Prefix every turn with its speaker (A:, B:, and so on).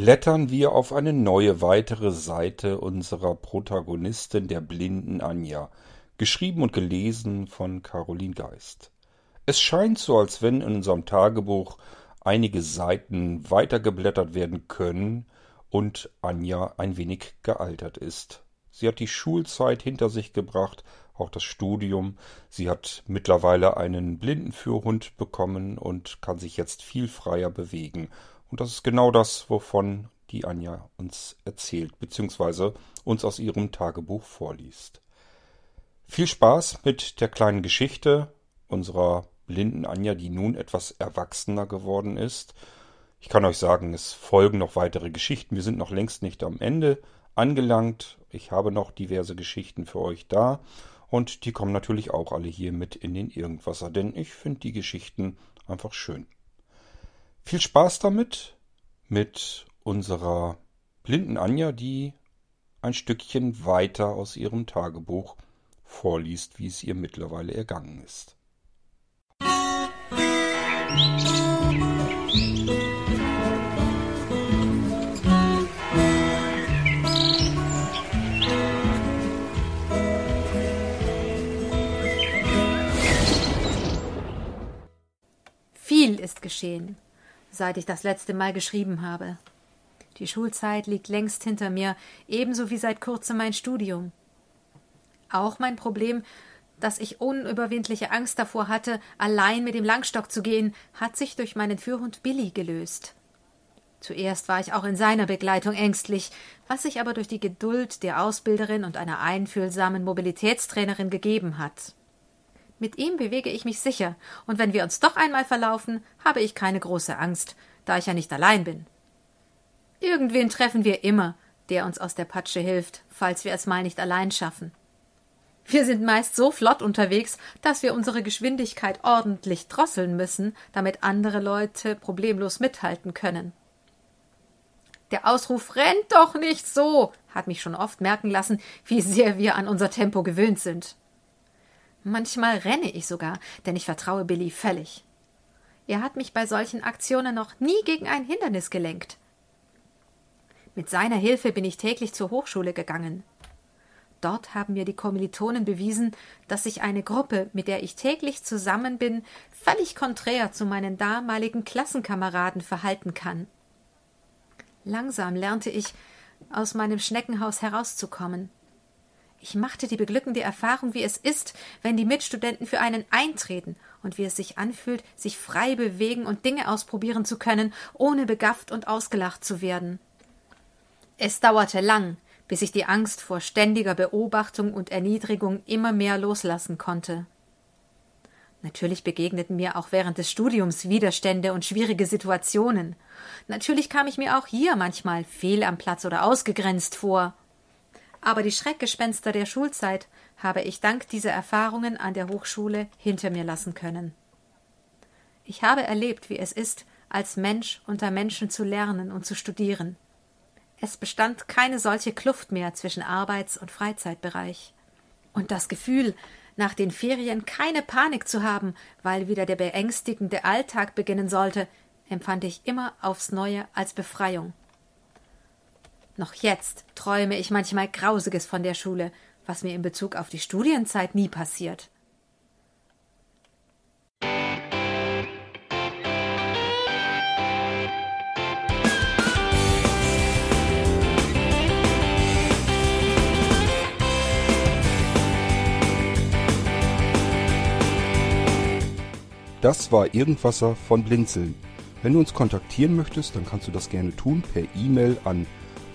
A: blättern wir auf eine neue weitere Seite unserer Protagonistin der blinden Anja, geschrieben und gelesen von Caroline Geist. Es scheint so, als wenn in unserem Tagebuch einige Seiten weitergeblättert werden können und Anja ein wenig gealtert ist. Sie hat die Schulzeit hinter sich gebracht, auch das Studium. Sie hat mittlerweile einen Blindenführhund bekommen und kann sich jetzt viel freier bewegen. Und das ist genau das, wovon die Anja uns erzählt, beziehungsweise uns aus ihrem Tagebuch vorliest. Viel Spaß mit der kleinen Geschichte unserer blinden Anja, die nun etwas erwachsener geworden ist. Ich kann euch sagen, es folgen noch weitere Geschichten. Wir sind noch längst nicht am Ende angelangt. Ich habe noch diverse Geschichten für euch da. Und die kommen natürlich auch alle hier mit in den Irgendwasser, denn ich finde die Geschichten einfach schön. Viel Spaß damit mit unserer blinden Anja, die ein Stückchen weiter aus ihrem Tagebuch vorliest, wie es ihr mittlerweile ergangen ist.
B: Viel ist geschehen, seit ich das letzte Mal geschrieben habe. Die Schulzeit liegt längst hinter mir, ebenso wie seit kurzem mein Studium. Auch mein Problem dass ich unüberwindliche Angst davor hatte, allein mit dem Langstock zu gehen, hat sich durch meinen Führhund Billy gelöst. Zuerst war ich auch in seiner Begleitung ängstlich, was sich aber durch die Geduld der Ausbilderin und einer einfühlsamen Mobilitätstrainerin gegeben hat. Mit ihm bewege ich mich sicher, und wenn wir uns doch einmal verlaufen, habe ich keine große Angst, da ich ja nicht allein bin. Irgendwen treffen wir immer, der uns aus der Patsche hilft, falls wir es mal nicht allein schaffen. Wir sind meist so flott unterwegs, dass wir unsere Geschwindigkeit ordentlich drosseln müssen, damit andere Leute problemlos mithalten können. Der Ausruf rennt doch nicht so hat mich schon oft merken lassen, wie sehr wir an unser Tempo gewöhnt sind. Manchmal renne ich sogar, denn ich vertraue Billy völlig. Er hat mich bei solchen Aktionen noch nie gegen ein Hindernis gelenkt. Mit seiner Hilfe bin ich täglich zur Hochschule gegangen. Dort haben mir die Kommilitonen bewiesen, dass sich eine Gruppe, mit der ich täglich zusammen bin, völlig konträr zu meinen damaligen Klassenkameraden verhalten kann. Langsam lernte ich, aus meinem Schneckenhaus herauszukommen. Ich machte die beglückende Erfahrung, wie es ist, wenn die Mitstudenten für einen eintreten und wie es sich anfühlt, sich frei bewegen und Dinge ausprobieren zu können, ohne begafft und ausgelacht zu werden. Es dauerte lang, bis ich die Angst vor ständiger Beobachtung und Erniedrigung immer mehr loslassen konnte. Natürlich begegneten mir auch während des Studiums Widerstände und schwierige Situationen. Natürlich kam ich mir auch hier manchmal fehl am Platz oder ausgegrenzt vor. Aber die Schreckgespenster der Schulzeit habe ich dank dieser Erfahrungen an der Hochschule hinter mir lassen können. Ich habe erlebt, wie es ist, als Mensch unter Menschen zu lernen und zu studieren. Es bestand keine solche Kluft mehr zwischen Arbeits- und Freizeitbereich. Und das Gefühl, nach den Ferien keine Panik zu haben, weil wieder der beängstigende Alltag beginnen sollte, empfand ich immer aufs neue als Befreiung. Noch jetzt träume ich manchmal Grausiges von der Schule, was mir in Bezug auf die Studienzeit nie passiert.
A: Das war Irgendwasser von Blinzeln. Wenn du uns kontaktieren möchtest, dann kannst du das gerne tun per E-Mail an